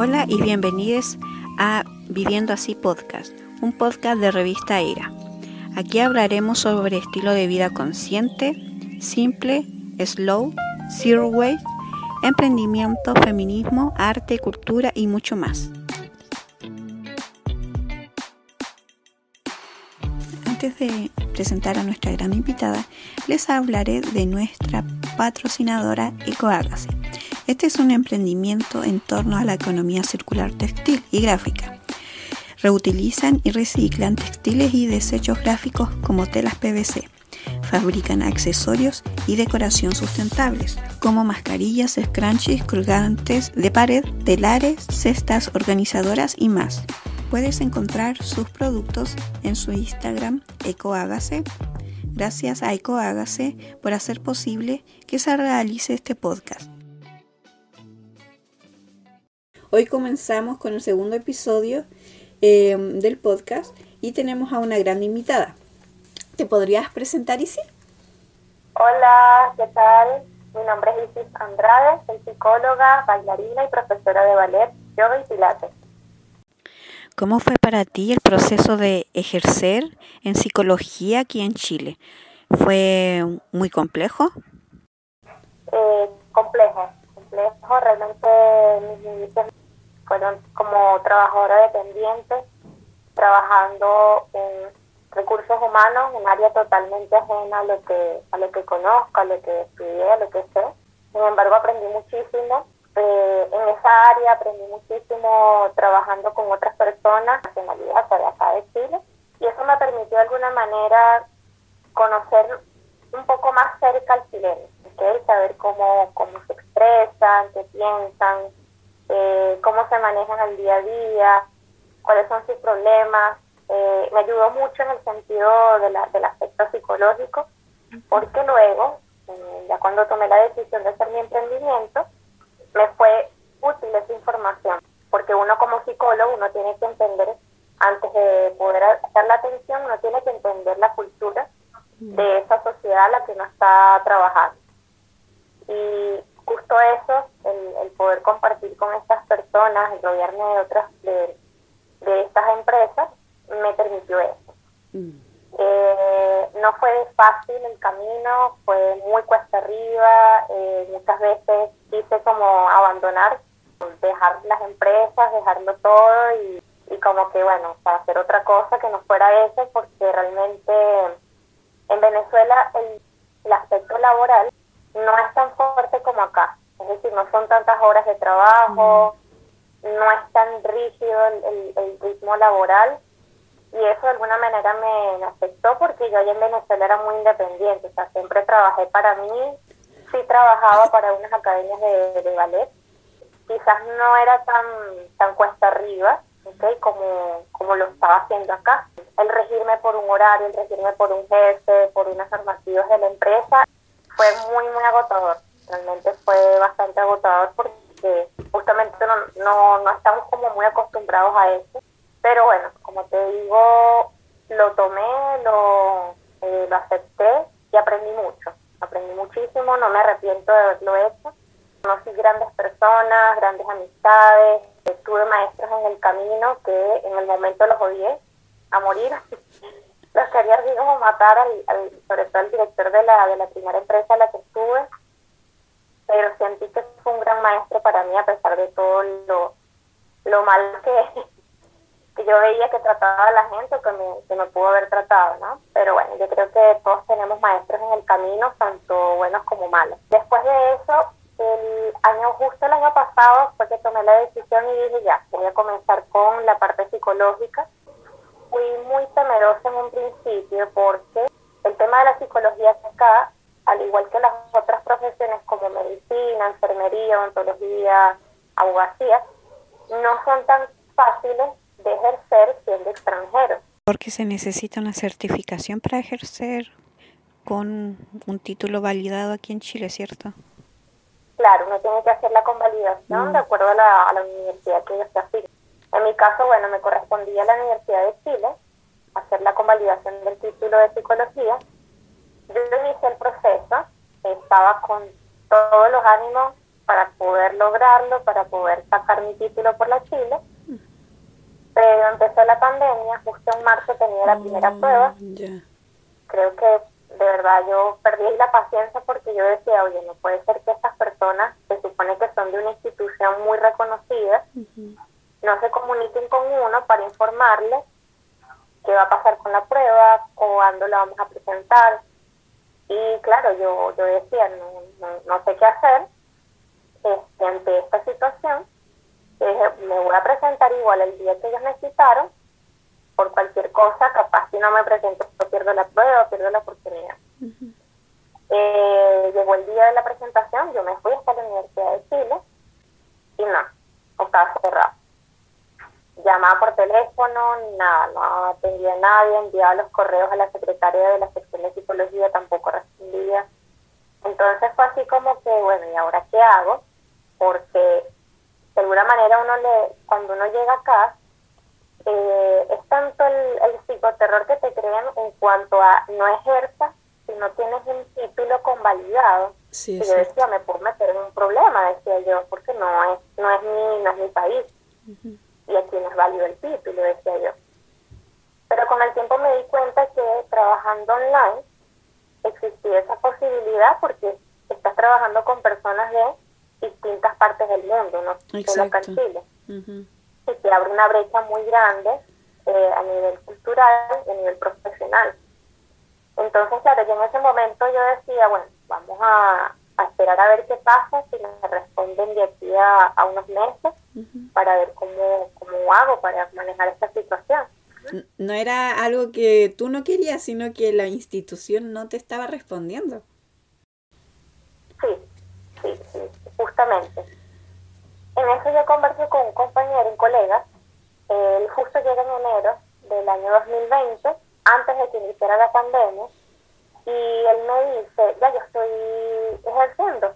Hola y bienvenidos a Viviendo Así Podcast, un podcast de revista ERA. Aquí hablaremos sobre estilo de vida consciente, simple, slow, zero waste, emprendimiento, feminismo, arte, cultura y mucho más. Antes de presentar a nuestra gran invitada, les hablaré de nuestra patrocinadora EcoAgase este es un emprendimiento en torno a la economía circular textil y gráfica. Reutilizan y reciclan textiles y desechos gráficos como telas PVC. Fabrican accesorios y decoración sustentables, como mascarillas, scrunchies, colgantes de pared, telares, cestas organizadoras y más. Puedes encontrar sus productos en su Instagram EcoAgase. Gracias a EcoAgase por hacer posible que se realice este podcast. Hoy comenzamos con el segundo episodio eh, del podcast y tenemos a una gran invitada. ¿Te podrías presentar, Isis? Hola, ¿qué tal? Mi nombre es Isis Andrade, soy psicóloga, bailarina y profesora de ballet, yoga y pilates. ¿Cómo fue para ti el proceso de ejercer en psicología aquí en Chile? ¿Fue muy complejo? Eh, complejo, complejo. Realmente mis inicios fueron como trabajadora dependiente, trabajando en recursos humanos, un área totalmente ajena a lo que a lo que conozco, a lo que estudié, a lo que sé. Sin embargo, aprendí muchísimo. Eh, en esa área aprendí muchísimo trabajando con otras personas, nacionalidad de acá de Chile, y eso me permitió de alguna manera conocer un poco más cerca al chileno, ¿okay? saber cómo, cómo se expresan, qué piensan, eh, cómo se manejan el día a día, cuáles son sus problemas. Eh, me ayudó mucho en el sentido de la, del aspecto psicológico, porque luego, eh, ya cuando tomé la decisión de hacer mi emprendimiento, me fue útil esa información, porque uno como psicólogo, uno tiene que entender, antes de poder hacer la atención, uno tiene que entender la cultura de esa sociedad a la que uno está trabajando. Y justo eso, el, poder compartir con estas personas, el rodearme de otras, de, estas empresas, me permitió eso. Mm. Eh, no fue fácil el camino, fue muy cuesta arriba, eh, muchas veces quise como abandonar, dejar las empresas, dejarlo todo y, como que bueno, para hacer otra cosa que no fuera eso, porque realmente en Venezuela el, el aspecto laboral no es tan fuerte como acá. Es decir, no son tantas horas de trabajo, no es tan rígido el, ritmo laboral y eso de alguna manera me, afectó porque yo allá en Venezuela era muy independiente, o sea, siempre trabajé para mí, sí trabajaba para unas academias de, ballet, quizás no era tan, tan cuesta arriba, ¿okay? como, como lo estaba haciendo acá. El regirme por un horario, el regirme por un jefe, por unas normativas de la empresa, fue muy, muy agotador. Realmente fue bastante agotador porque justamente no, no, estamos como muy acostumbrados a eso. Pero bueno, como te digo, lo tomé, lo, eh, lo acepté y aprendí mucho. Aprendí muchísimo, no me arrepiento de haberlo hecho. Conocí grandes personas, grandes amistades, tuve maestros en el camino que en el momento los odié a morir. los quería así como matar, al, sobre todo al director de la, de la primera empresa en la que estuve, pero sentí que fue un gran maestro para mí a pesar de todo lo, lo mal que, que yo veía que trataba a la gente o que me, pudo haber tratado, ¿no? Pero bueno, yo creo que todos tenemos maestros en el camino, tanto buenos como malos. Después de eso, el año justo el año pasado fue que tomé la decisión y dije ya, voy a comenzar con la parte psicológica fui muy temerosa en un principio porque el tema de la psicología acá, al igual que las otras profesiones como medicina, enfermería, odontología, abogacía, no son tan fáciles de ejercer siendo extranjeros. Porque se necesita una certificación para ejercer con un título validado aquí en Chile, ¿cierto? Claro, uno tiene que hacer la convalidación mm. de acuerdo a la, a la universidad que ellos se. En mi caso, bueno, me correspondía a la Universidad de Chile hacer la convalidación del título de psicología. Yo inicié el proceso, estaba con todos los ánimos para poder lograrlo, para poder sacar mi título por la Chile. Pero empezó la pandemia, justo en marzo tenía la primera Oh, prueba. Creo que de verdad yo perdí la paciencia porque yo decía, oye, no puede ser que estas personas, se supone que son de una institución muy reconocida. No se comuniquen con uno para informarle qué va a pasar con la prueba, cuándo la vamos a presentar. Y claro, yo, yo decía, no, no, no sé qué hacer este, ante esta situación. Dije, me voy a presentar igual el día que ellos necesitaron, por cualquier cosa, capaz si no me presento, pierdo la prueba, pierdo la oportunidad. Eh, llegó el día de la presentación, yo me fui hasta la Universidad de Chile y no, estaba cerrado. Llamaba por teléfono, nada, no atendía a nadie, enviaba los correos a la secretaria de la sección de psicología, tampoco respondía. Entonces fue así como que, bueno, ¿y ahora qué hago? Porque de alguna manera uno le, cuando uno llega acá, eh, es tanto el, el psicoterror que te crean en cuanto a no ejerzas si no tienes un título convalidado. Sí, y yo decía, me puedo meter en un problema, decía yo, porque no es, no es mi, no es mi país Ujú. Y aquí no es válido el título, decía yo. Pero con el tiempo me di cuenta que trabajando online existía esa posibilidad porque estás trabajando con personas de distintas partes del mundo, no solo Exacto. Chile. Ujú. Y te abre una brecha muy grande eh, a nivel cultural y a nivel profesional. Entonces, claro, yo en ese momento yo decía, bueno, vamos a, a esperar a ver qué pasa, si me responden de aquí a, a unos meses, para ver cómo, cómo hago para manejar esta situación. No era algo que tú no querías, sino que la institución no te estaba respondiendo. Sí, sí, sí, justamente. En eso yo conversé con un compañero, un colega, él justo llega en enero del año 2020, antes de que iniciara la pandemia, y él me dice, ya yo estoy ejerciendo.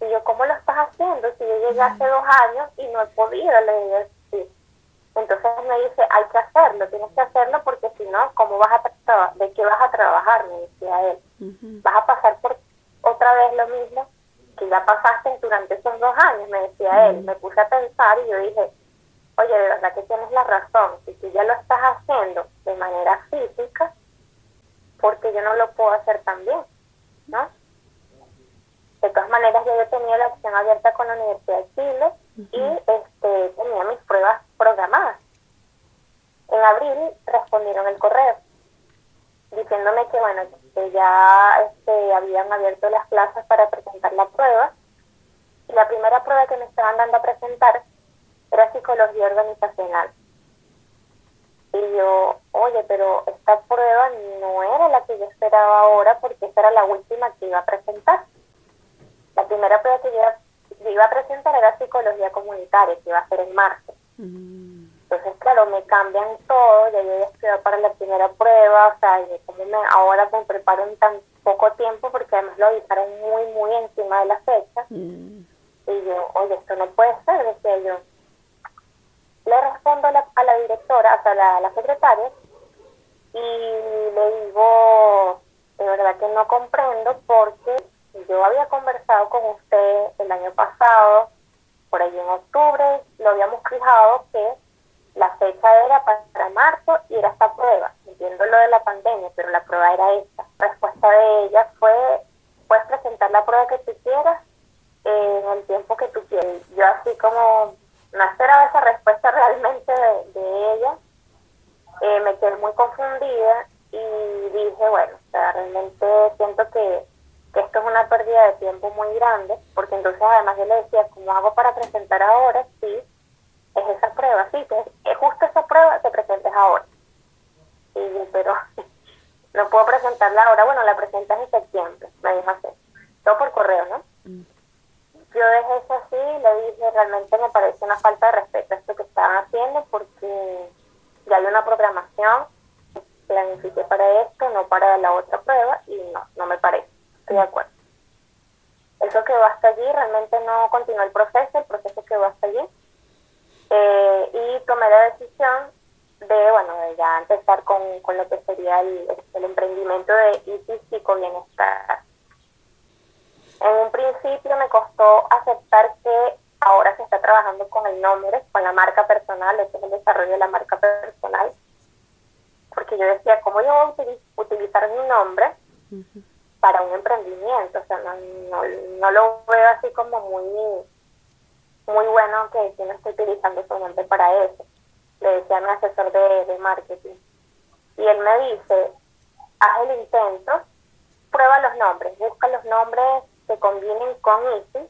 Y yo, ¿cómo lo estás haciendo? Si yo llegué hace dos años y no he podido, le digo, sí. Entonces me dice, hay que hacerlo, tienes que hacerlo porque si no, ¿cómo vas a ¿de qué vas a trabajar? Me decía él vas a pasar por otra vez lo mismo que ya pasaste durante esos dos años, me decía él. Me puse a pensar y yo dije, oye, de verdad que tienes la razón, si tú ya lo estás haciendo de manera física, porque yo no lo puedo hacer también, ¿no? De todas maneras, ya yo tenía la opción abierta con la Universidad de Chile y este, tenía mis pruebas programadas. En abril respondieron el correo diciéndome que bueno que ya este, habían abierto las plazas para presentar la prueba y la primera prueba que me estaban dando a presentar era psicología organizacional y yo oye pero esta prueba no era la que yo esperaba ahora porque esa era la última que iba a presentar la primera prueba que yo iba, a presentar era psicología comunitaria que iba a ser en marzo Mm. entonces, claro, me cambian todo, ya yo ya estudié para la primera prueba, o sea, yo como me, ahora me preparo en tan poco tiempo porque además lo avisaron muy, muy encima de la fecha. Mm. Y yo, oye, esto no puede ser, decía yo. Respondo a la, a la directora, o sea, a la secretaria, y le digo, de verdad que no comprendo porque yo había conversado con usted el año pasado, por ahí en octubre, lo habíamos fijado que la fecha era para marzo y era esta prueba. Entiendo lo de la pandemia, pero la prueba era esta. La respuesta de ella fue, puedes presentar la prueba que tú quieras en el tiempo que tú quieras. Yo así como no esperaba esa respuesta realmente de, de ella, eh, me quedé muy confundida y dije, bueno, o sea, realmente siento que, esto es una pérdida de tiempo muy grande, porque entonces además yo le decía, ¿cómo hago para presentar ahora? Sí, es esa prueba, sí, es, es justo esa prueba que presentes ahora. Y yo, pero no puedo presentarla ahora, bueno, la presentas en septiembre, me dijo así, todo por correo, ¿no? Mm. Yo dejé eso así y le dije, realmente me parece una falta de respeto esto que estaban haciendo porque ya hay una programación, planifiqué para esto, no para la otra prueba y no, no me parece, estoy de acuerdo. Eso quedó hasta allí, realmente no continuó el proceso, el proceso quedó hasta allí eh, y tomé la decisión de, bueno, de ya empezar con, con lo que sería el, el emprendimiento de ITI Psico Bienestar. En un principio me costó aceptar que ahora se está trabajando con el nombre, con la marca personal, este es el desarrollo de la marca personal, porque yo decía, ¿cómo yo voy a utilizar mi nombre para un emprendimiento? O sea, no, lo veo así como muy, muy bueno que yo no estoy utilizando su nombre para eso. Le decía a mi asesor de, de marketing. Y él me dice, haz el intento, prueba los nombres, busca los nombres que combinen con Easy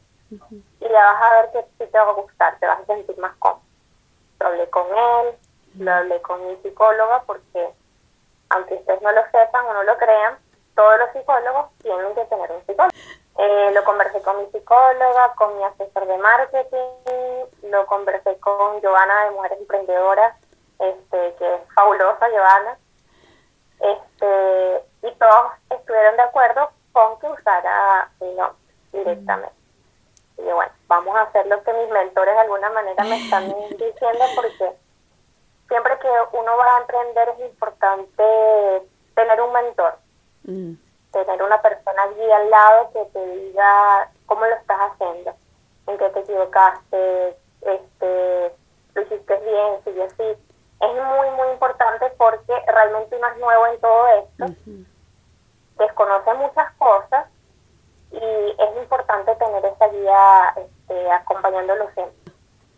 y ya vas a ver que sí te va a gustar, te vas a sentir más cómodo. Lo hablé con él, lo hablé con mi psicóloga porque aunque ustedes no lo sepan o no lo crean, todos los psicólogos tienen que tener un psicólogo. Eh, lo conversé con mi psicóloga, con mi asesor de marketing, lo conversé con Giovanna de Mujeres Emprendedoras, este, que es fabulosa Giovanna. Este, y todos estuvieron de acuerdo con que usara mi nombre directamente. Y bueno, vamos a hacer lo que mis mentores de alguna manera me están diciendo porque siempre que uno va a emprender es importante tener un mentor, mm. tener una persona allí al lado que te diga cómo lo estás haciendo, en qué te equivocaste, este, lo hiciste bien, sigue así. Es muy, muy importante porque realmente uno es nuevo en todo esto, desconoce muchas cosas y es importante tener esa guía este, acompañándolo siempre.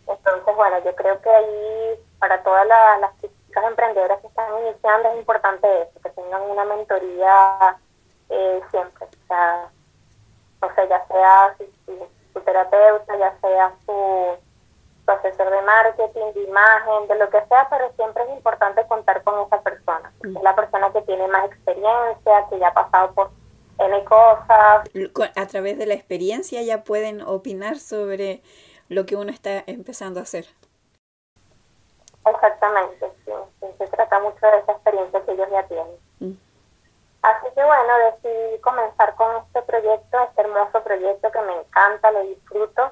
Entonces, bueno, yo creo que ahí para todas las chicas emprendedoras que están iniciando es importante eso, que tengan una mentoría eh, siempre. O sea, no sé, ya sea su, terapeuta, ya sea su, asesor de marketing, de imagen, de lo que sea, pero siempre es importante contar con esa persona. Es la persona que tiene más experiencia, que ya ha pasado por N cosas. A través de la experiencia ya pueden opinar sobre lo que uno está empezando a hacer. Exactamente, sí, se trata mucho de esa experiencia que ellos ya tienen. Mm. Así que bueno, decidí comenzar con este proyecto, este hermoso proyecto que me encanta, lo disfruto.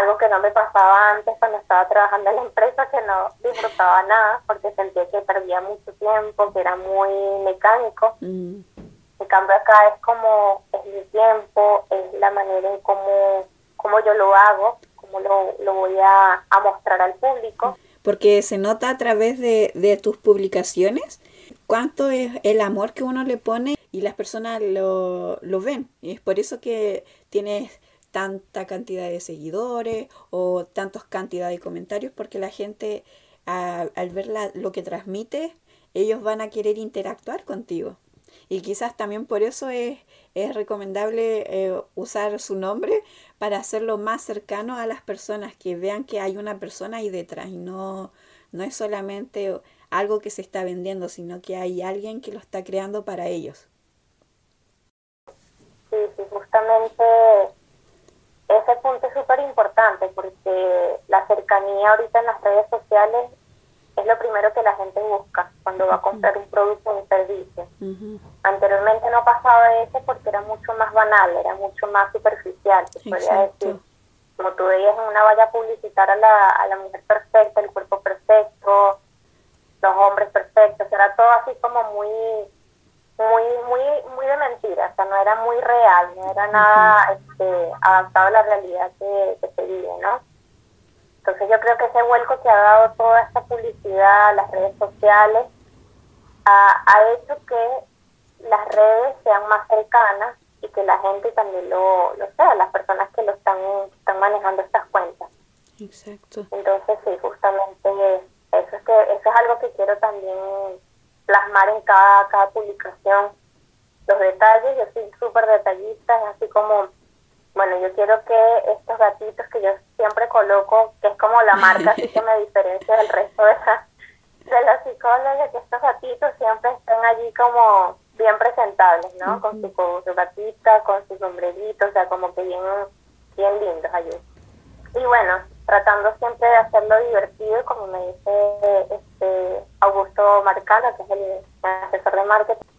Algo que no me pasaba antes cuando estaba trabajando en la empresa, que no disfrutaba nada, porque sentía que perdía mucho tiempo, que era muy mecánico. Mm. En cambio acá es como, es mi tiempo, es la manera en cómo, cómo yo lo hago, cómo lo, lo voy a, a mostrar al público porque se nota a través de, de tus publicaciones cuánto es el amor que uno le pone y las personas lo, lo ven. Y es por eso que tienes tanta cantidad de seguidores o tantas cantidad de comentarios, porque la gente al ver lo que transmite, ellos van a querer interactuar contigo. Y quizás también por eso es, es recomendable eh, usar su nombre para hacerlo más cercano a las personas, que vean que hay una persona ahí detrás y no, no es solamente algo que se está vendiendo, sino que hay alguien que lo está creando para ellos. Sí, sí, justamente ese punto es súper importante porque la cercanía ahorita en las redes sociales es lo primero que la gente busca cuando va a comprar un producto o un servicio. Anteriormente no pasaba eso porque era mucho más banal, era mucho más superficial, se podría decir. Como tú veías en una valla publicitar a la, a la mujer perfecta, el cuerpo perfecto, los hombres perfectos, era todo así como muy muy sea, no era muy real, no era nada este, adaptado a la realidad que, que se vive, ¿no? Entonces yo creo que ese vuelco que ha dado toda esta publicidad, las redes sociales, ha, hecho que las redes sean más cercanas y que la gente también lo, lo sea, las personas que lo están, están manejando estas cuentas. Exacto. Entonces sí, justamente eso es, que, eso es algo que quiero también plasmar en cada, cada publicación. Los detalles, yo soy súper detallista, así como bueno, yo quiero que estos gatitos que yo siempre coloco, que es como la marca así que me diferencia del resto de, la, de los psicólogos, que estos gatitos siempre estén allí como bien presentables, ¿no? Con su, con su gatita, con su sombrerito, o sea, como que bien, bien lindos allí. Y bueno, tratando siempre de hacerlo divertido, como me dice este Augusto Marcano, que es el asesor de marketing,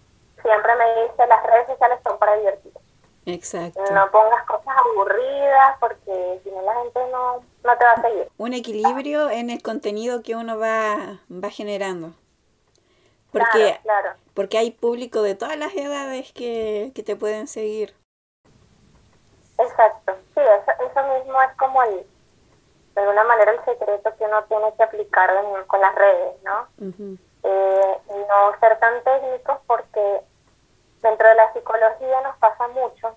siempre me dice las redes sociales son para divertir Exacto. No pongas cosas aburridas porque si no la gente no, no te va a seguir. Un equilibrio en el contenido que uno va, va generando. Porque, porque hay público de todas las edades que, que te pueden seguir. Exacto, sí, eso, eso mismo es como el, de alguna manera el secreto que uno tiene que aplicar con las redes, ¿no? eh, no ser tan técnicos porque dentro de la psicología nos pasa mucho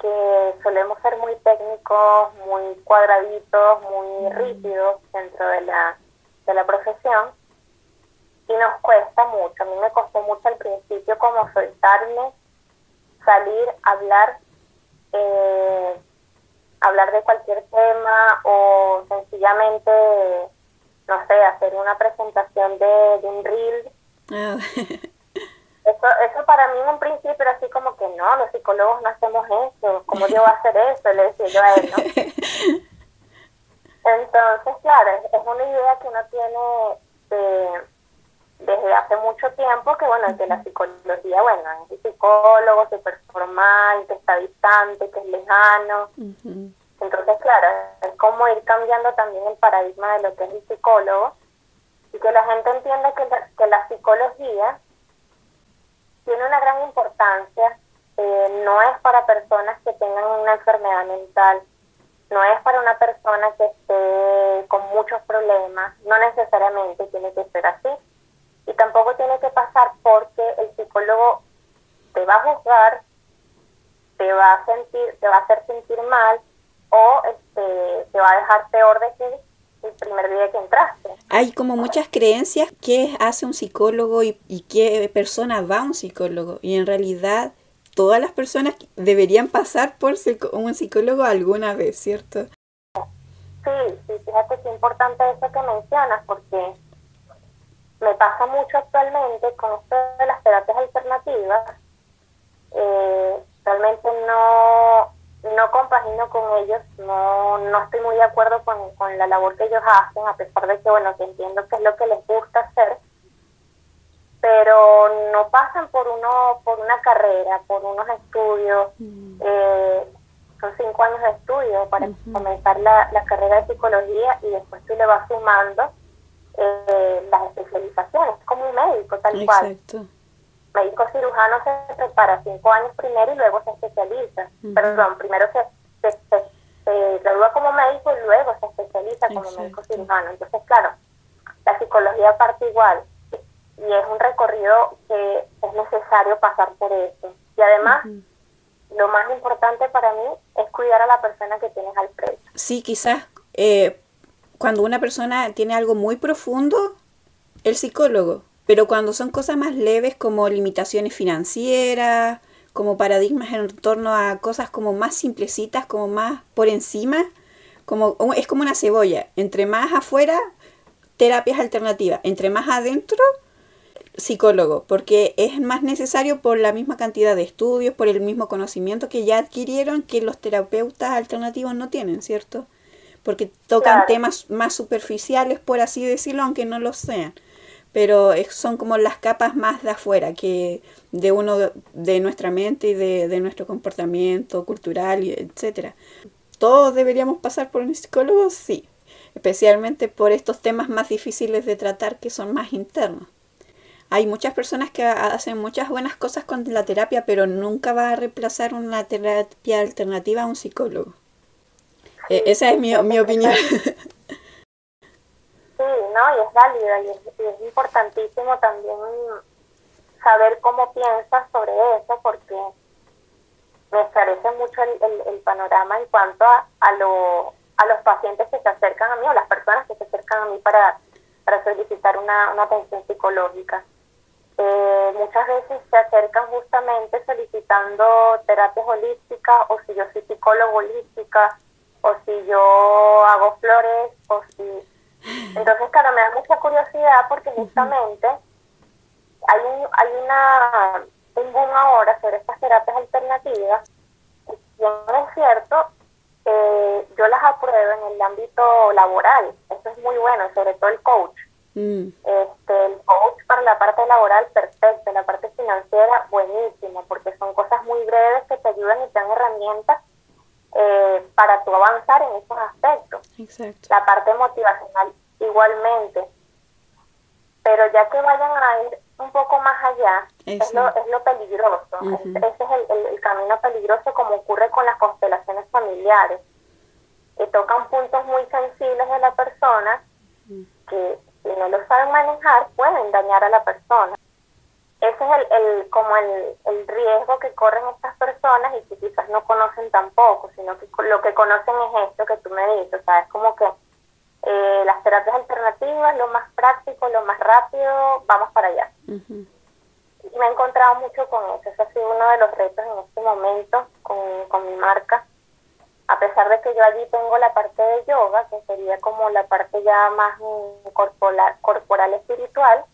que solemos ser muy técnicos, muy cuadraditos, muy rígidos dentro de la, de la profesión y nos cuesta mucho. A mí me costó mucho al principio como soltarme, salir, hablar, eh, hablar de cualquier tema o sencillamente, no sé, hacer una presentación de, un reel. Ah. Eso, eso para mí en un principio era así como que no, los psicólogos no hacemos eso, ¿cómo yo voy a hacer eso? Le decía yo a él, ¿no? Entonces, claro, es, una idea que uno tiene desde hace mucho tiempo, que bueno, que la psicología, bueno, es el psicólogo súper formal, que está distante, que es lejano. Entonces, claro, es como ir cambiando también el paradigma de lo que es el psicólogo y que la gente entienda que que la psicología tiene una gran importancia, eh, no es para personas que tengan una enfermedad mental, no es para una persona que esté con muchos problemas, no necesariamente tiene que ser así. Y tampoco tiene que pasar porque el psicólogo te va a juzgar, te va a sentir, te va a hacer sentir mal o este, te va a dejar peor de que el primer día que entraste. Hay como muchas creencias que hace un psicólogo y, y qué persona va a un psicólogo. Y en realidad todas las personas deberían pasar por un psicólogo alguna vez, ¿cierto? Sí, sí, fíjate qué importante eso que mencionas, porque me pasa mucho actualmente con esto de las terapias alternativas. Eh, realmente no, no compagino con ellos, no, no estoy muy de acuerdo con, la labor que ellos hacen, a pesar de que, bueno, que entiendo que es lo que les gusta hacer, pero no pasan por uno por una carrera, por unos estudios, mm. eh, son cinco años de estudio para comenzar la, la, carrera de psicología y después tú le vas sumando eh, las especializaciones, como un médico tal Exacto. cual médico cirujano se prepara cinco años primero y luego se especializa. Perdón, primero se, se, gradúa como médico y luego se especializa como médico cirujano. Entonces, claro, la psicología parte igual y es un recorrido que es necesario pasar por eso. Y además, lo más importante para mí es cuidar a la persona que tienes al frente. Sí, quizás eh, cuando una persona tiene algo muy profundo, el psicólogo pero cuando son cosas más leves como limitaciones financieras, como paradigmas en torno a cosas como más simplecitas, como más por encima, como es como una cebolla, entre más afuera terapias alternativas, entre más adentro psicólogo, porque es más necesario por la misma cantidad de estudios, por el mismo conocimiento que ya adquirieron que los terapeutas alternativos no tienen, ¿cierto? Porque tocan temas más superficiales, por así decirlo, aunque no lo sean pero son como las capas más de afuera que de uno de nuestra mente y de, nuestro comportamiento cultural etcétera. Todos deberíamos pasar por un psicólogo sí especialmente por estos temas más difíciles de tratar que son más internos. Hay muchas personas que hacen muchas buenas cosas con la terapia pero nunca va a reemplazar una terapia alternativa a un psicólogo. E, esa es mi opinión Sí, ¿no? Y es válida y es, importantísimo también saber cómo piensas sobre eso porque me parece mucho el, el, panorama en cuanto a, a, lo, a los pacientes que se acercan a mí o las personas que se acercan a mí para, para solicitar una, una atención psicológica. Eh, muchas veces se acercan justamente solicitando terapias holísticas o si yo soy psicólogo holística o si yo hago flores o si entonces, claro, me da mucha curiosidad porque justamente hay un, hay una, un boom ahora sobre estas terapias alternativas y no es cierto, eh, yo las apruebo en el ámbito laboral, eso es muy bueno, sobre todo el coach. Mm. Este, el coach para la parte laboral, perfecto, la parte financiera, buenísimo, porque son cosas muy breves que te ayudan y te dan herramientas eh, para tú avanzar en esos aspectos. La parte motivacional igualmente. Pero ya que vayan a ir un poco más allá, es, lo, es lo peligroso. Ese es el, el, camino peligroso como ocurre con las constelaciones familiares, que tocan puntos muy sensibles de la persona que si no lo saben manejar pueden dañar a la persona. Ese es el, el como el, el riesgo que corren estas personas y que quizás no conocen tampoco, sino que lo que conocen es esto que tú me dices, o sea, es como que eh, las terapias alternativas, lo más práctico, lo más rápido, vamos para allá. Y me he encontrado mucho con eso, ese ha sido uno de los retos en este momento con, con mi marca. A pesar de que yo allí tengo la parte de yoga, que sería como la parte ya más corporal, corporal espiritual,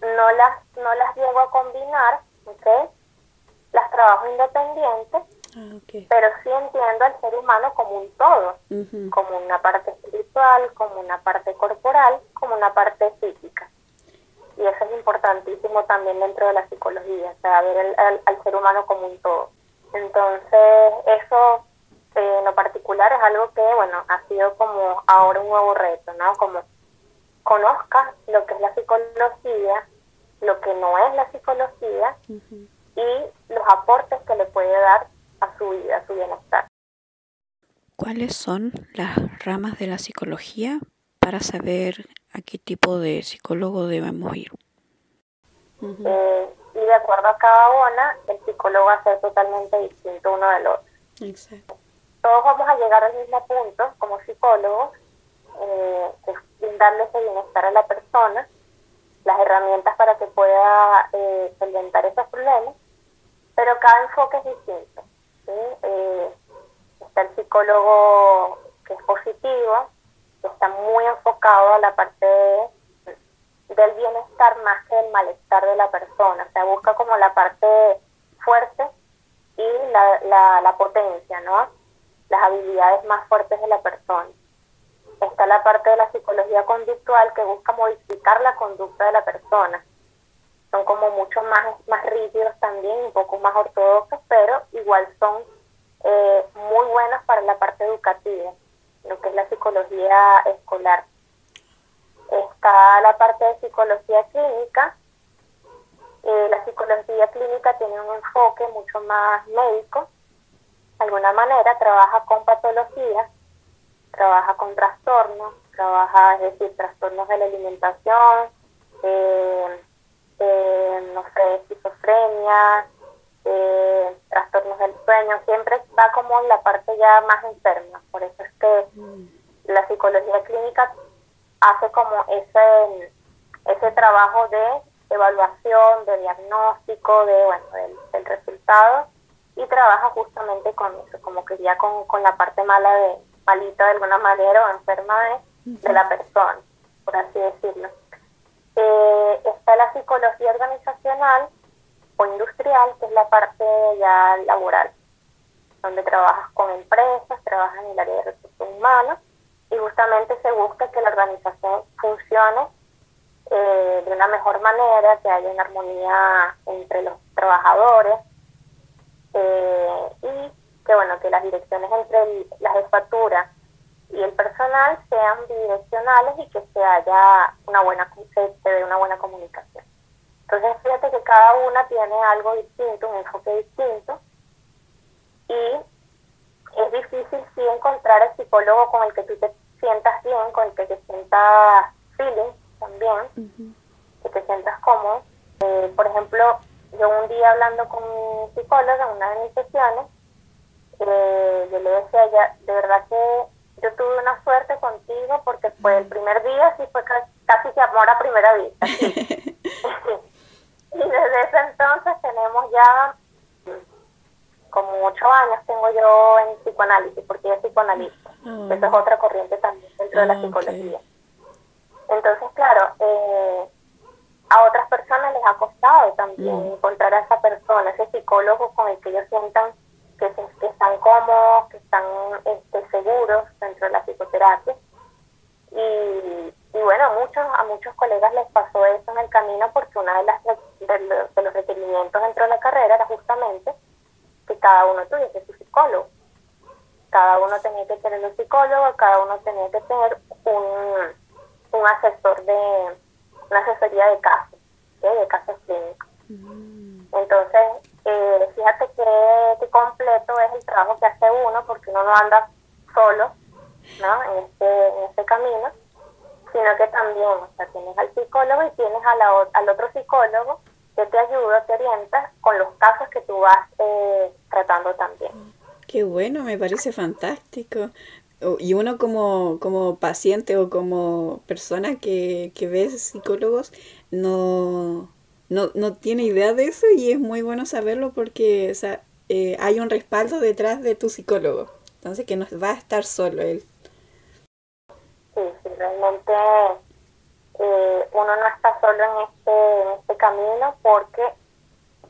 no las no las llego a combinar, ¿okay? las trabajo independientes Ah, Pero sí entiendo al ser humano como un todo, como una parte espiritual, como una parte corporal, como una parte física. Y eso es importantísimo también dentro de la psicología, o sea, ver al ser humano como un todo. Entonces, eso eh, en lo particular es algo que, bueno, ha sido como ahora un nuevo reto, ¿no? Como conozca lo que es la psicología, lo que no es la psicología y los aportes que le puede dar a su vida, a su bienestar. ¿Cuáles son las ramas de la psicología para saber a qué tipo de psicólogo debemos ir? Eh, y de acuerdo a cada una, el psicólogo va a ser totalmente distinto uno del otro. Exacto. Todos vamos a llegar al mismo punto como psicólogos, eh, brindarle ese bienestar a la persona, las herramientas para que pueda eh, solventar esos problemas, pero cada enfoque es distinto. Eh, está el psicólogo que es positivo, que está muy enfocado a la parte del bienestar más que el malestar de la persona. O sea, busca como la parte fuerte y la, la, potencia, ¿no? Las habilidades más fuertes de la persona. Está la parte de la psicología conductual que busca modificar la conducta de la persona. Son como mucho más, más rígidos también, un poco más ortodoxos, pero igual son eh, muy buenos para la parte educativa, lo que es la psicología escolar. Está la parte de psicología clínica. Eh, la psicología clínica tiene un enfoque mucho más médico. De alguna manera trabaja con patologías, trabaja con trastornos, trabaja, es decir, trastornos de la alimentación, eh, no sé, esquizofrenia, eh, trastornos del sueño, siempre va como en la parte ya más enferma. Por eso es que mm. la psicología clínica hace como ese, ese trabajo de evaluación, de diagnóstico, de bueno, del, resultado y trabaja justamente con eso, como que ya con, con la parte mala de, malita de alguna manera o enferma de, de la persona, por así decirlo. Eh, está la psicología organizacional o industrial, que es la parte ya laboral, donde trabajas con empresas, trabajas en el área de recursos humanos y justamente se busca que la organización funcione eh, de una mejor manera, que haya una armonía entre los trabajadores eh, y que bueno que las direcciones entre la jefatura y el personal sean bidireccionales y que se haya una buena se, se dé una buena comunicación. Entonces fíjate que cada una tiene algo distinto, un enfoque distinto y es difícil sí encontrar el psicólogo con el que tú te sientas bien, con el que te sientas feeling también, que te sientas cómodo. Eh, por ejemplo, yo un día hablando con un psicólogo en una de mis sesiones, eh, yo le decía a ella, de verdad que yo tuve una suerte contigo porque fue el primer día, sí fue casi, que amor a primera vista. Y desde ese entonces tenemos ya como ocho años tengo yo en psicoanálisis, porque soy psicoanalista. Ah. Esa es otra corriente también dentro de la ah, psicología. Entonces, claro, eh, a otras personas les ha costado también mm. encontrar a esa persona, ese psicólogo con el que ellos sientan que, que están cómodos, que están este, seguros dentro de la psicoterapia. Y, y bueno, a muchos, a muchos colegas les pasó eso en el camino porque una de las de, los requerimientos dentro de la carrera era justamente que cada uno tuviese su psicólogo. Cada uno tenía que tener un psicólogo, cada uno tenía que tener un, un asesor de una asesoría de caso. de casos clínicos. Mm. Entonces, eh, fíjate qué, completo es el trabajo que hace uno, porque uno no anda solo ¿no? en, este, en este camino, sino que también, o sea, tienes al psicólogo y tienes a la, al otro psicólogo que te ayuda, te orienta con los casos que tú vas eh, tratando también. Qué bueno, me parece fantástico. Y uno como, como paciente o como persona que, que ve psicólogos no, no, no tiene idea de eso y es muy bueno saberlo porque o sea, eh, hay un respaldo detrás de tu psicólogo. Entonces que no va a estar solo él. Sí, sí realmente eh, uno no está solo en este, en este camino porque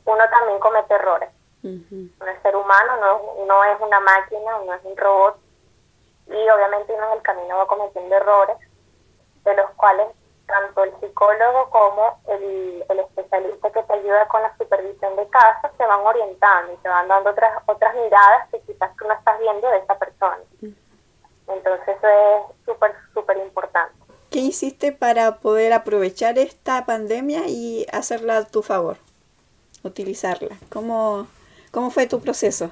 uno también comete errores. Uno es ser humano, no, no es una máquina, no es un robot y obviamente uno en el camino va cometiendo errores de los cuales tanto el psicólogo como el, el, especialista que te ayuda con la supervisión de casos se van orientando y te van dando otras otras miradas que quizás tú no estás viendo de esa persona. Entonces eso es súper, súper importante. ¿Qué hiciste para poder aprovechar esta pandemia y hacerla a tu favor? Utilizarla. ¿Cómo, cómo fue tu proceso?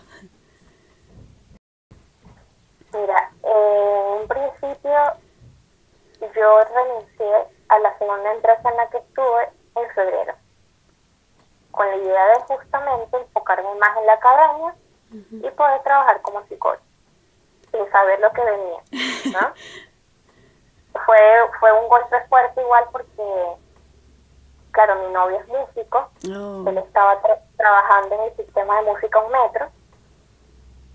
Mira, en un principio yo renuncié a la segunda empresa en la que estuve en febrero, con la idea de justamente enfocarme más en la academia y poder trabajar como psicólogo, sin saber lo que venía. ¿no? fue, fue un golpe fuerte igual porque, claro, mi novio es músico, oh. él estaba trabajando en el sistema de música un metro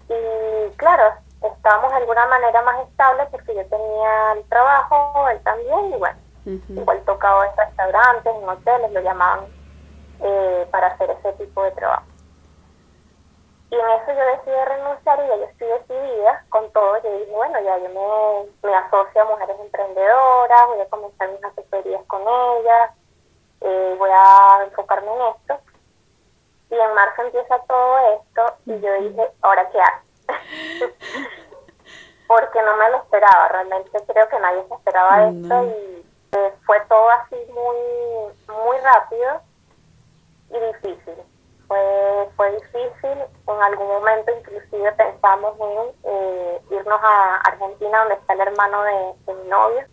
y claro, estábamos de alguna manera más estables porque yo tenía el trabajo, él también, y bueno, igual tocaba en restaurantes, en hoteles, lo llamaban eh, para hacer ese tipo de trabajo. Y en eso yo decidí renunciar y ya yo estoy decidida con todo. Yo dije, bueno, ya yo me, me asocio a mujeres emprendedoras, voy a comenzar mis asesorías con ellas, eh, voy a enfocarme en esto. Y en marzo empieza todo esto y yo dije, ¿ahora qué hago? Porque no me lo esperaba, realmente creo que nadie se esperaba esto y eh, fue todo así muy, muy rápido y difícil fue, fue difícil. En algún momento inclusive pensamos en eh, irnos a Argentina, donde está el hermano de, mi novio,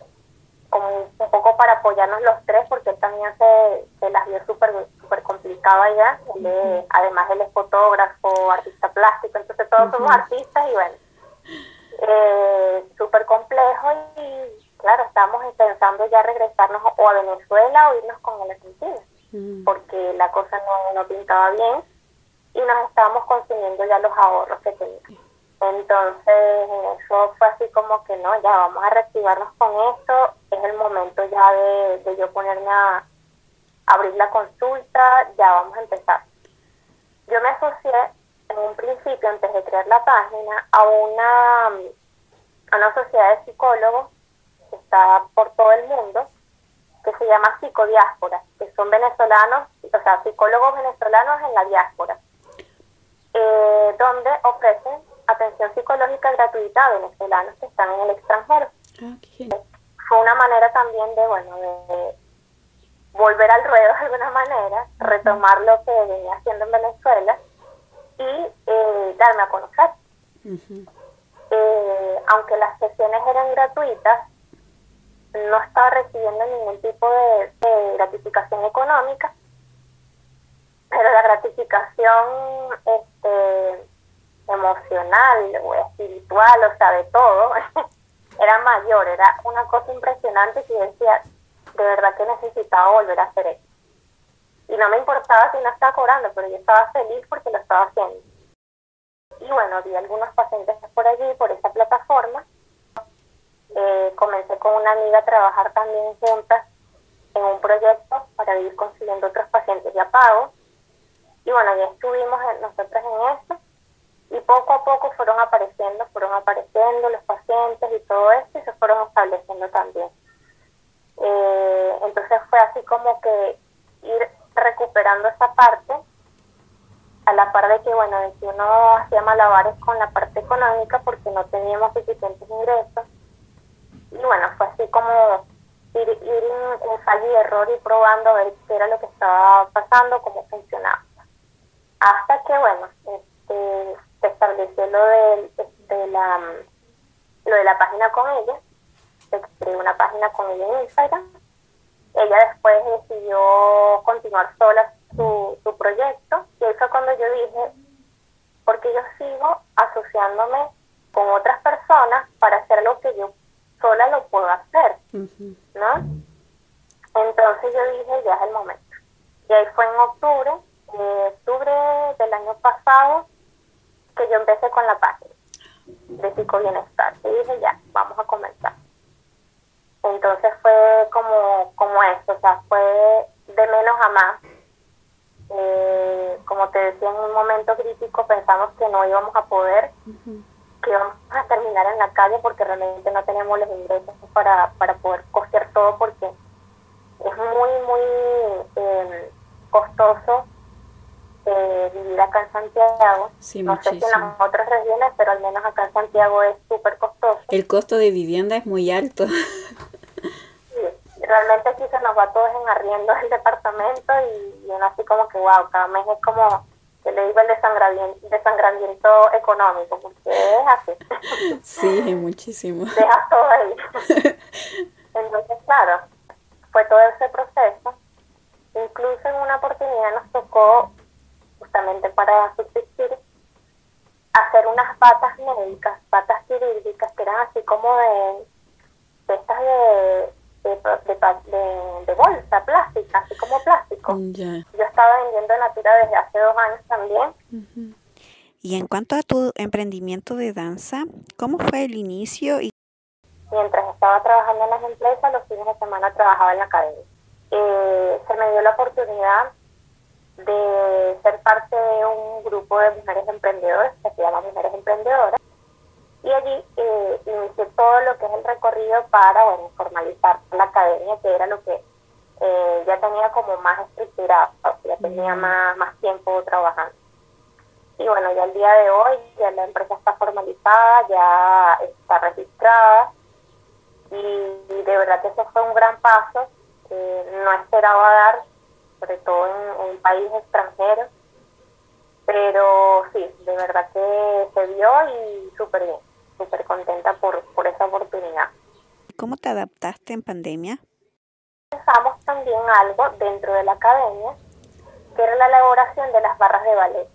como un poco para apoyarnos los tres, porque él también se, se las vio súper super complicado allá. además, él es fotógrafo, artista plástico, entonces todos somos artistas y bueno, eh, súper complejo y claro, estamos pensando ya regresarnos o a Venezuela o irnos con el Argentina. Mm. porque la cosa no, no pintaba bien y nos estábamos consumiendo ya los ahorros que teníamos. Entonces, eso fue así como que no, ya vamos a reactivarnos con esto, es el momento ya de, de yo ponerme a abrir la consulta, ya vamos a empezar. Yo me asocié en un principio, antes de crear la página, a una, a una sociedad de psicólogos que está por todo el mundo, que se llama Psicodiáspora, que son venezolanos, o sea, psicólogos venezolanos en la diáspora, eh, donde ofrecen atención psicológica gratuita a venezolanos que están en el extranjero. Ah, Fue una manera también de, bueno, de volver al ruedo de alguna manera, retomar lo que venía haciendo en Venezuela y eh, darme a conocer. Eh, aunque las sesiones eran gratuitas, no estaba recibiendo ningún tipo de, gratificación económica, pero la gratificación este, emocional o espiritual, o sea, de todo, era mayor, era una cosa impresionante que decía, de verdad que necesitaba volver a hacer eso. Y no me importaba si no estaba cobrando, pero yo estaba feliz porque lo estaba haciendo. Y bueno, vi algunos pacientes por allí, por esa plataforma, eh, comencé con una amiga a trabajar también juntas en un proyecto para ir consiguiendo otros pacientes de pago. Y bueno, ya estuvimos nosotros en esto y poco a poco fueron apareciendo, fueron apareciendo los pacientes y todo esto y se fueron estableciendo también. Eh, entonces fue así como que ir recuperando esa parte a la par de que, bueno, de que uno hacía malabares con la parte económica porque no teníamos suficientes ingresos y bueno, fue así como ir, ir en ensayo y error y probando a ver qué era lo que estaba pasando, cómo funcionaba. Hasta que, bueno, este, se estableció lo de, de la, lo de la página con ella, se creó una página con ella en Instagram. Ella después decidió continuar sola su, su proyecto y eso fue cuando yo dije, porque yo sigo asociándome con otras personas para hacer lo que yo sola lo puedo hacer, ¿no? Entonces yo dije, ya es el momento. Y ahí fue en octubre, eh, octubre del año pasado, que yo empecé con la página de psicobienestar. Y dije, ya, vamos a comenzar. Entonces fue como, como esto, o sea, fue de menos a más. Eh, como te decía, en un momento crítico pensamos que no íbamos a poder, que íbamos a terminar en la calle porque realmente no teníamos los ingresos para, para poder costear todo porque es muy, muy eh, costoso eh, vivir acá en Santiago. no sé si en las otras regiones, pero al menos acá en Santiago es súper costoso. El costo de vivienda es muy alto. sí, realmente aquí se nos va todos en arriendo el departamento y, y uno así como que, wow, cada mes es como que le digo el desangramiento, desangramiento económico, porque es así. Sí, muchísimo. Deja todo ahí. Entonces, claro, fue todo ese proceso. Incluso en una oportunidad nos tocó justamente para subsistir, hacer unas patas médicas, patas quirúrgicas, que eran así como de, de estas de, de, de, bolsa plástica, así como plástico. Yo estaba vendiendo Natura desde hace dos años también. Y en cuanto a tu emprendimiento de danza, ¿cómo fue el inicio? y Mientras estaba trabajando en las empresas, los fines de semana trabajaba en la academia. Eh, se me dio la oportunidad de ser parte de un grupo de mujeres emprendedoras que se llama Mujeres Emprendedoras y allí eh, inicié todo lo que es el recorrido para bueno, formalizar la academia que era lo que eh, ya tenía como más estructurado, ya tenía más, más tiempo trabajando. Y bueno, ya el día de hoy ya la empresa está formalizada, ya está registrada y, de verdad que eso fue un gran paso que no esperaba dar sobre todo en, un país extranjero. Pero sí, de verdad que se dio y súper bien, súper contenta por, por esa oportunidad. ¿Cómo te adaptaste en pandemia? Empezamos también algo dentro de la academia, que era la elaboración de las barras de ballet.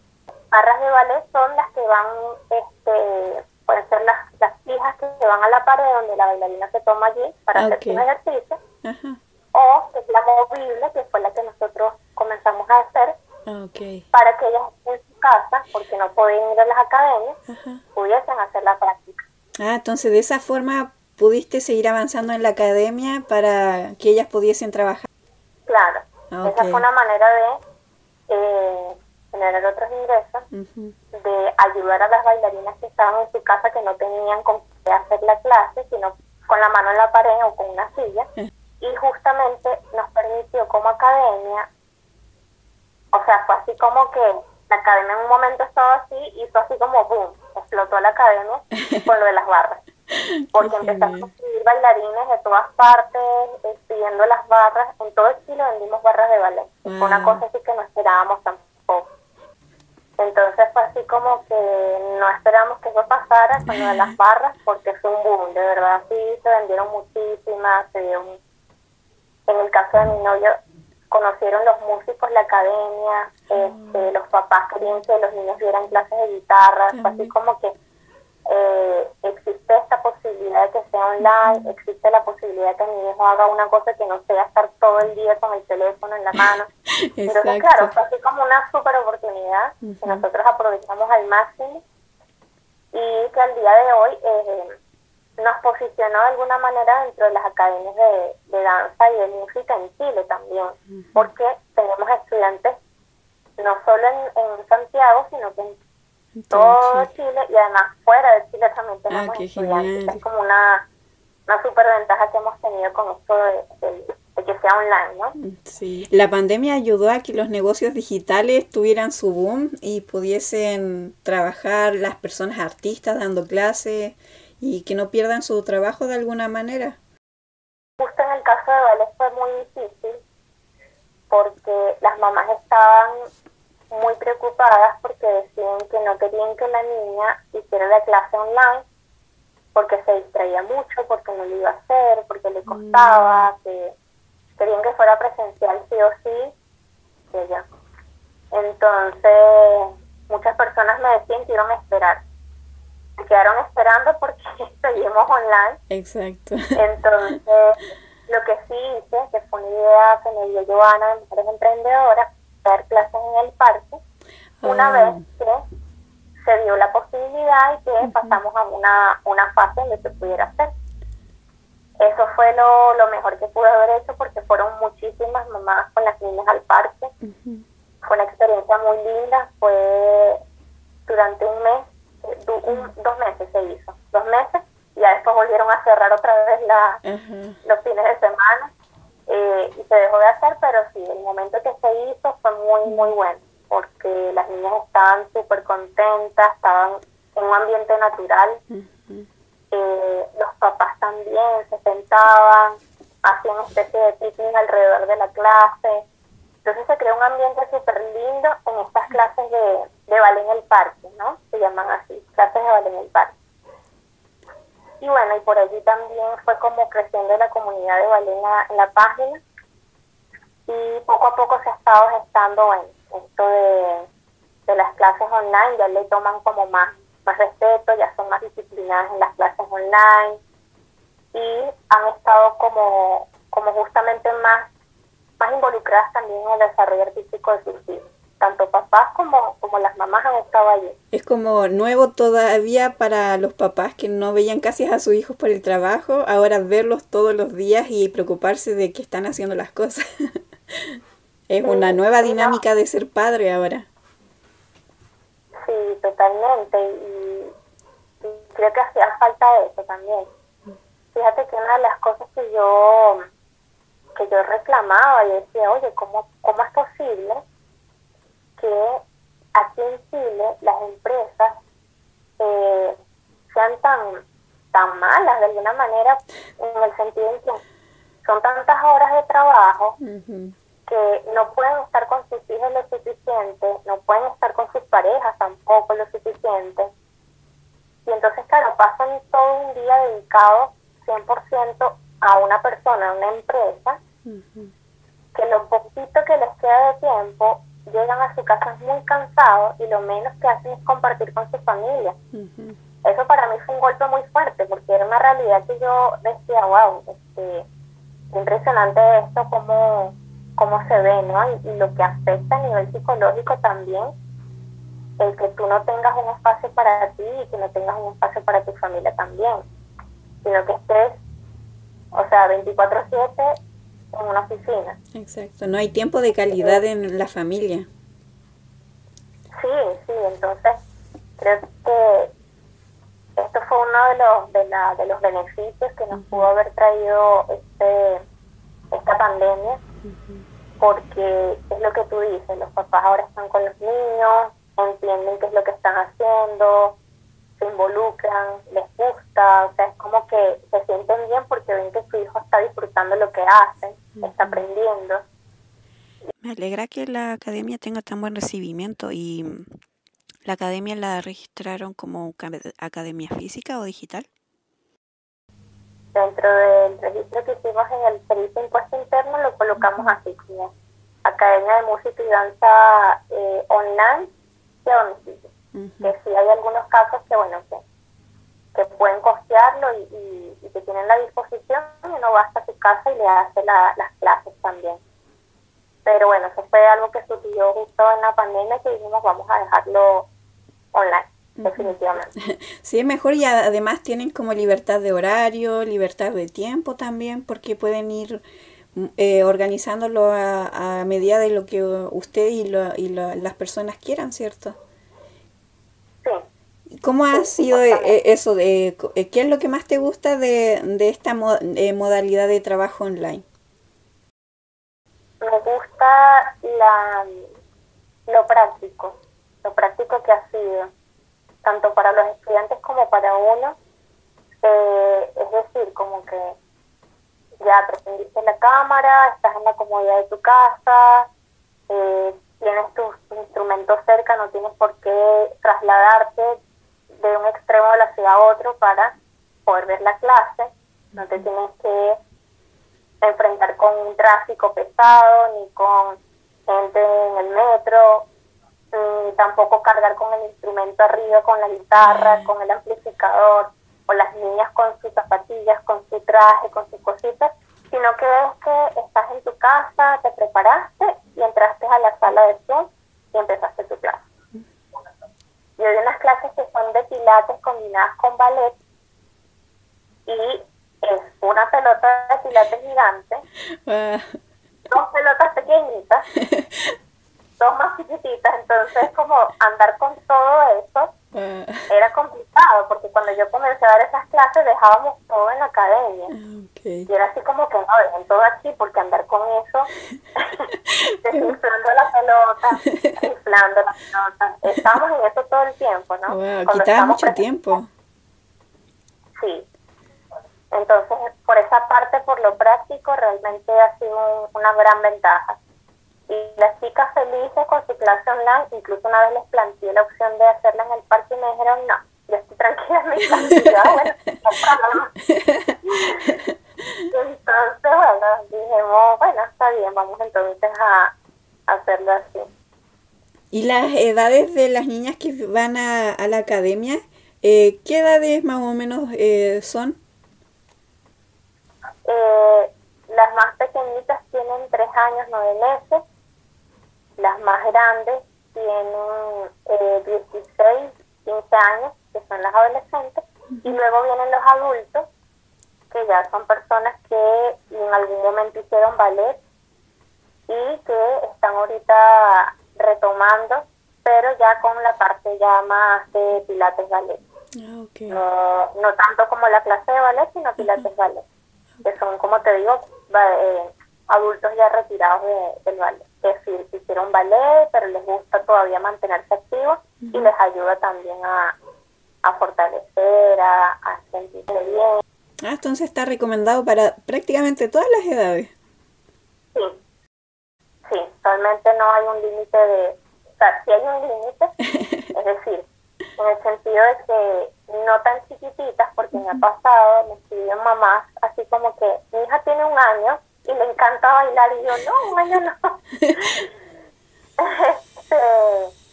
Barras de ballet son las que van, este, pueden ser las, las fijas que se van a la pared donde la bailarina se toma allí para hacer un ejercicio. Ajá o es la movible, que fue la que nosotros comenzamos a hacer, para que ellas en su casa, porque no podían ir a las academias, pudiesen hacer la práctica. Ah, entonces de esa forma pudiste seguir avanzando en la academia para que ellas pudiesen trabajar. Claro, esa fue una manera de eh, generar otros ingresos, de ayudar a las bailarinas que estaban en su casa que no tenían con qué hacer la clase, sino con la mano en la pared o con una silla. Eh y justamente nos permitió como academia, o sea, fue así como que la academia en un momento estaba así, hizo así como boom, explotó la academia con lo de las barras. Porque empezamos a escribir bailarines de todas partes, pidiendo las barras. En todo Chile vendimos barras de ballet. Fue una cosa así que no esperábamos tampoco. Entonces fue así como que no esperábamos que eso pasara con lo de las barras, porque fue un boom. De verdad, sí, se vendieron muchísimas, se dio un en el caso de mi novio, conocieron los músicos, la academia, este, los papás querían que los niños vieran clases de guitarra, así como que eh, existe esta posibilidad de que sea online, existe la posibilidad de que mi hijo haga una cosa que no sea estar todo el día con el teléfono en la mano. Entonces, claro, fue así como una super oportunidad que nosotros aprovechamos al máximo y que al día de hoy eh, nos posicionó de alguna manera dentro de las academias de, danza y de música en Chile también, porque tenemos estudiantes no solo en, Santiago, sino que en todo Chile. y además fuera de Chile también ah, tenemos estudiantes. Es como una, una super ventaja que hemos tenido con esto de, que sea online, ¿no? Sí. La pandemia ayudó a que los negocios digitales tuvieran su boom y pudiesen trabajar las personas artistas dando clases y que no pierdan su trabajo de alguna manera. Justo en el caso de Vale fue muy difícil porque las mamás estaban muy preocupadas porque decían que no querían que la niña hiciera la clase online porque se distraía mucho, porque no lo iba a hacer, porque le costaba, mm. que querían que fuera presencial sí o sí, que ya. Entonces, muchas personas me decían que iban a esperar. Se quedaron esperando porque seguimos online. Exacto. Entonces, lo que sí hice, que fue una idea que me dio Joana de Mujeres Emprendedoras, dar clases en el parque, una ah. vez que se dio la posibilidad y que pasamos a una, una fase donde se pudiera hacer. Eso fue lo, lo mejor que pude haber hecho porque fueron muchísimas mamás con las niñas al parque. Fue una experiencia muy linda, fue durante un mes, eh, dos meses se hizo, dos meses, y ya después volvieron a cerrar otra vez la, los fines de semana eh, y se dejó de hacer, pero sí, el momento que se hizo fue muy, muy bueno porque las niñas estaban súper contentas, estaban en un ambiente natural. Eh, los papás también se sentaban, hacían una especie de picnic alrededor de la clase. Entonces se creó un ambiente súper lindo en estas clases de, de ballet en el parque, ¿no? Se llaman así, clases de ballet en el parque. Y bueno, y por allí también fue como creciendo la comunidad de ballet en la, página. Y poco a poco se ha estado gestando en esto de, de las clases online, ya le toman como más, más respeto, ya son más disciplinadas en las clases online y han estado como, como justamente más, más involucradas también en el desarrollo artístico de sus hijos. Tanto papás como, como las mamás han estado allí. Es como nuevo todavía para los papás que no veían casi a sus hijos por el trabajo, ahora verlos todos los días y preocuparse de que están haciendo las cosas. Es una nueva dinámica de ser padre ahora. Sí, totalmente. Y, creo que hacía falta eso también. Fíjate que una de las cosas que yo que yo reclamaba y decía, oye, ¿cómo, cómo es posible que aquí en Chile las empresas eh, sean tan, tan malas de alguna manera en el sentido en que son tantas horas de trabajo que no pueden estar con sus hijos lo suficiente, no pueden estar con sus parejas tampoco lo suficiente. Y entonces, claro, pasan todo un día dedicado 100% a una persona, a una empresa, que lo poquito que les queda de tiempo llegan a su casa muy cansados y lo menos que hacen es compartir con su familia. Eso para mí fue un golpe muy fuerte porque era una realidad que yo decía, wow, este, impresionante esto, como cómo se ve, ¿no? Y, lo que afecta a nivel psicológico también, el que tú no tengas un espacio para ti y que no tengas un espacio para tu familia también, sino que estés, o sea, 24/7 en una oficina. Exacto, no hay tiempo de calidad en la familia. Sí, sí, entonces creo que esto fue uno de los de, la, de los beneficios que nos pudo haber traído este esta pandemia porque es lo que tú dices, los papás ahora están con los niños, entienden qué es lo que están haciendo, se involucran, les gusta, o sea, es como que se sienten bien porque ven que su hijo está disfrutando lo que hacen, está aprendiendo. Me alegra que la academia tenga tan buen recibimiento y la academia la registraron como academia física o digital. Dentro del registro que hicimos en el Servicio de Impuesto Interno lo colocamos así como Academia de Música y Danza eh, online y a. Que sí hay algunos casos que, bueno, que, que pueden costearlo y, y, que tienen la disposición y uno va hasta su casa y le hace la, las clases también. Pero bueno, eso fue algo que surgió justo en la pandemia que dijimos vamos a dejarlo online definitivamente. Sí, es mejor y además tienen como libertad de horario, libertad de tiempo también, porque pueden ir mm, eh, organizándolo a, medida de lo que usted y, y las personas quieran, ¿cierto? ¿Cómo ha sido eh, eso? de eh, ¿Qué es lo que más te gusta de, de esta modalidad de trabajo online? Me gusta la, lo práctico, lo práctico que ha sido tanto para los estudiantes como para uno. Eh, es decir, como que ya prendiste la cámara, estás en la comodidad de tu casa, eh, tienes tus instrumentos cerca, no tienes por qué trasladarte de un extremo de la ciudad a otro para poder ver la clase, no te tienes que enfrentar con un tráfico pesado, ni con gente en el metro, ni tampoco cargar con el instrumento arriba, con la guitarra, con el amplificador, o las niñas con sus zapatillas, con su traje, con sus cositas, sino que es que estás en tu casa, te preparaste y entraste a la sala de Zoom y empezaste tu clase. Y hay unas clases que son de pilates combinadas con ballet. Y es una pelota de pilates gigante, ah. dos pelotas pequeñitas, dos más chiquititas, entonces como andar con todo eso ah. era complicado porque cuando yo comencé a dar esas clases dejábamos todo en la academia ah, y era así como que no, dejen todo aquí porque andar con eso desinflando la pelota inflando la pelota estábamos en eso todo el tiempo ¿no? Wow, quitaba mucho tiempo sí entonces, por esa parte, por lo práctico, realmente ha sido una gran ventaja. Y las chicas felices con su clase online, incluso una vez les planteé la opción de hacerla en el parque y me dijeron, no, yo estoy tranquila en mi casa. bueno, entonces, bueno, dijimos, bueno, está bien, vamos entonces a, hacerlo así. ¿Y las edades de las niñas que van a, a la academia, eh, qué edades más o menos eh, son? Eh, las más pequeñitas tienen 3 años, 9 meses. Las más grandes tienen eh, 16, 15 años, que son las adolescentes. Y luego vienen los adultos, que ya son personas que en algún momento hicieron ballet y que están ahorita retomando, pero ya con la parte ya más de pilates ballet. Ah, no, no tanto como la clase de ballet, sino pilates ballet que son, como te digo, eh, adultos ya retirados del ballet. Es decir, hicieron ballet, pero les gusta todavía mantenerse activos y les ayuda también a, a fortalecer, a, a sentirse bien. Ah, entonces está recomendado para prácticamente todas las edades. Sí, sí, realmente no hay un límite de, o sea, sí hay un límite, es decir, en el sentido de que no tan chiquititas, porque me ha pasado, me escriben mamás, así como que mi hija tiene un año y le encanta bailar, y yo, no, año no. Este,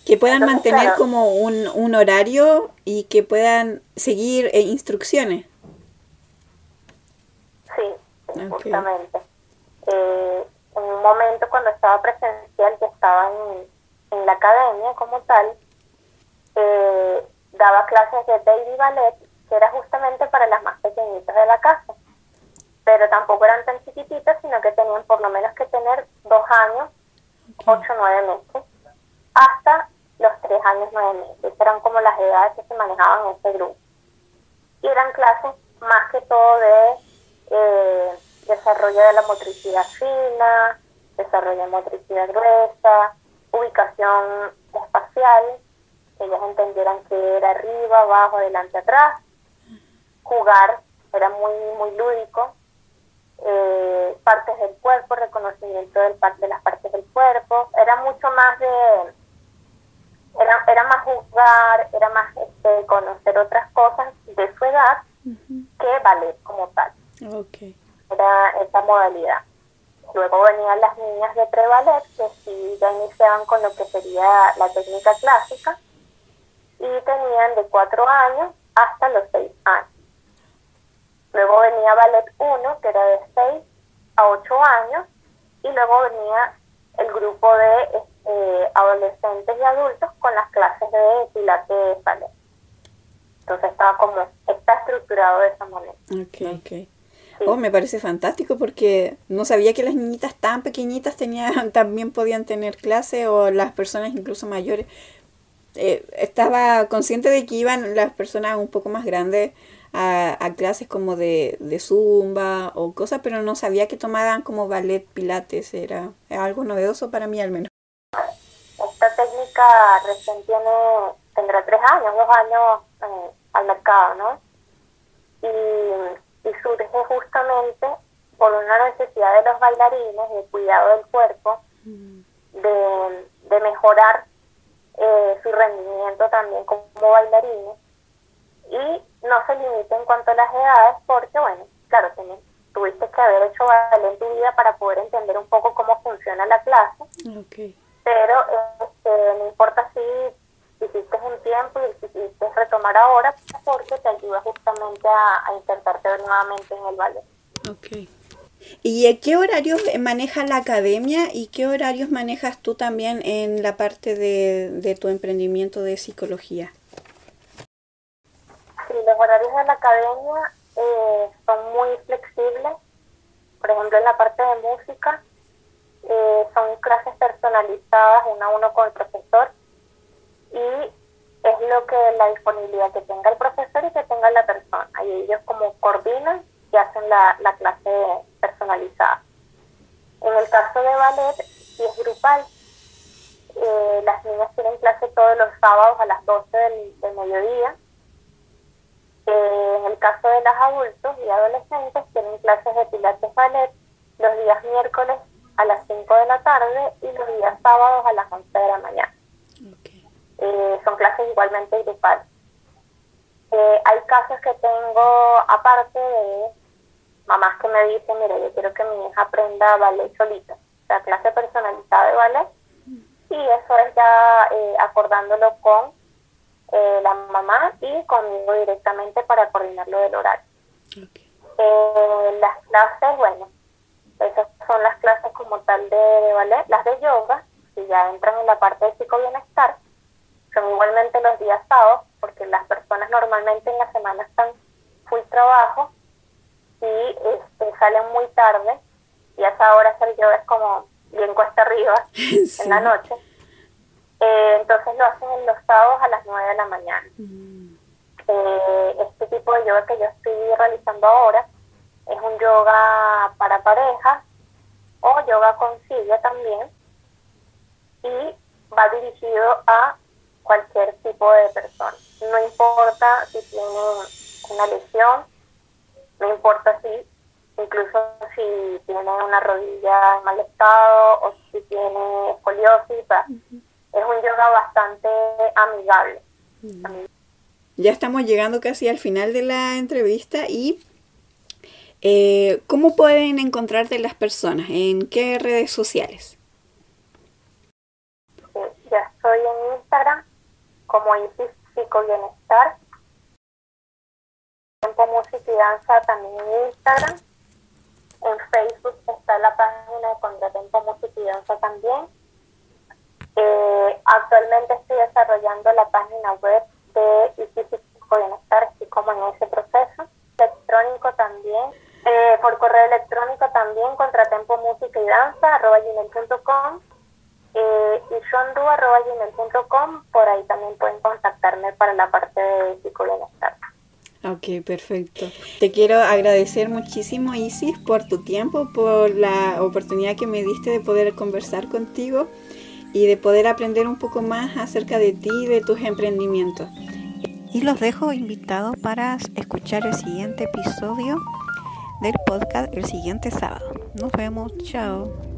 que puedan mantener como un, un horario y que puedan seguir eh, instrucciones. Sí, justamente. Eh, en un momento cuando estaba presencial, que estaba en, en la academia como tal, eh, daba clases de baby ballet, que era justamente para las más pequeñitas de la casa. Pero tampoco eran tan chiquititas, sino que tenían por lo menos que tener dos años, ocho, nueve meses, hasta los tres años, nueve meses. Eran como las edades que se manejaban en ese grupo. Y eran clases más que todo de eh, desarrollo de la motricidad fina, desarrollo de motricidad gruesa, ubicación espacial, que ellas entendieran que era arriba, abajo, adelante, atrás. Jugar era muy, muy lúdico. Eh, partes del cuerpo, reconocimiento del parte, de las partes del cuerpo. Era mucho más de... Era, era más jugar, era más este, conocer otras cosas de su edad que ballet como tal. Okay. Era esa modalidad. Luego venían las niñas de pre-ballet, que sí ya iniciaban con lo que sería la técnica clásica, y tenían de 4 años hasta los 6 años. Luego venía Ballet 1, que era de 6 a 8 años, y luego venía el grupo de este, adolescentes y adultos con las clases de pilates ballet. Entonces estaba como, está estructurado de esa manera. Ok, ok. Oh, me parece fantástico porque no sabía que las niñitas tan pequeñitas tenían, también podían tener clase o las personas incluso mayores. Eh, estaba consciente de que iban las personas un poco más grandes a, clases como de, zumba o cosas, pero no sabía que tomaban como ballet pilates, era, algo novedoso para mí al menos. Esta técnica recién tiene, tendrá tres años, dos años eh, al mercado, ¿no? Y, y surge justamente por una necesidad de los bailarines de cuidado del cuerpo, mm. de, de mejorar eh, su rendimiento también como bailarines y no se limite en cuanto a las edades porque, bueno, claro, tuviste que haber hecho en tu vida para poder entender un poco cómo funciona la clase, pero este, no importa si hiciste un tiempo y decidiste retomar ahora porque te ayuda justamente a, a intentarte nuevamente en el ballet. Okay. ¿Y qué horarios maneja la academia y qué horarios manejas tú también en la parte de, tu emprendimiento de psicología? Sí, los horarios de la academia eh, son muy flexibles. Por ejemplo, en la parte de música eh, son clases personalizadas uno a uno con el profesor y es lo que la disponibilidad que tenga el profesor y que tenga la persona. Y ellos como coordinan y hacen la, la clase personalizada. En el caso de ballet, si es grupal, eh, las niñas tienen clase todos los sábados a las 12 del, mediodía. Eh, en el caso de los adultos y adolescentes, tienen clases de pilates ballet los días miércoles a las 5 de la tarde y los días sábados a las 11 de la mañana. Eh, son clases igualmente grupales. hay casos que tengo, aparte de mamás que me dicen, mira, yo quiero que mi hija aprenda ballet solita, o sea, clase personalizada de ballet, y eso es ya eh, acordándolo con eh, la mamá y conmigo directamente para coordinarlo del horario. Eh, las clases, bueno, esas son las clases como tal de, ballet, las de yoga, si ya entran en la parte de psicobienestar, son igualmente los días sábados, porque las personas normalmente en la semana están full trabajo, y este, salen muy tarde y a esa hora hacer yoga es como bien cuesta arriba en la noche. Eh, entonces lo hacen en los sábados a las 9 de la mañana. Mm. Eh, este tipo de yoga que yo estoy realizando ahora es un yoga para parejas o yoga con silla también y va dirigido a cualquier tipo de persona. No importa si tienen una lesión, no importa si, incluso si tiene una rodilla en mal estado o si tiene escoliosis, es un yoga bastante amigable. Ya estamos llegando casi al final de la entrevista y eh, ¿cómo pueden encontrarte las personas? ¿En qué redes sociales? ya estoy en Instagram como Isis Bienestar Tempo Música y Danza también en Instagram. En Facebook está la página de Contratempo Música y Danza también. Eh, actualmente estoy desarrollando la página web de Físico Bienestar, así como en ese proceso. Electrónico también. Eh, por correo electrónico también, contratempo música y danza, arroba gmail.com eh, y gmail.com por ahí también pueden contactarme para la parte de psicobienestar. Ok, perfecto. Te quiero agradecer muchísimo, Isis, por tu tiempo, por la oportunidad que me diste de poder conversar contigo y de poder aprender un poco más acerca de ti y de tus emprendimientos. Y los dejo invitados para escuchar el siguiente episodio del podcast el siguiente sábado. Nos vemos, chao.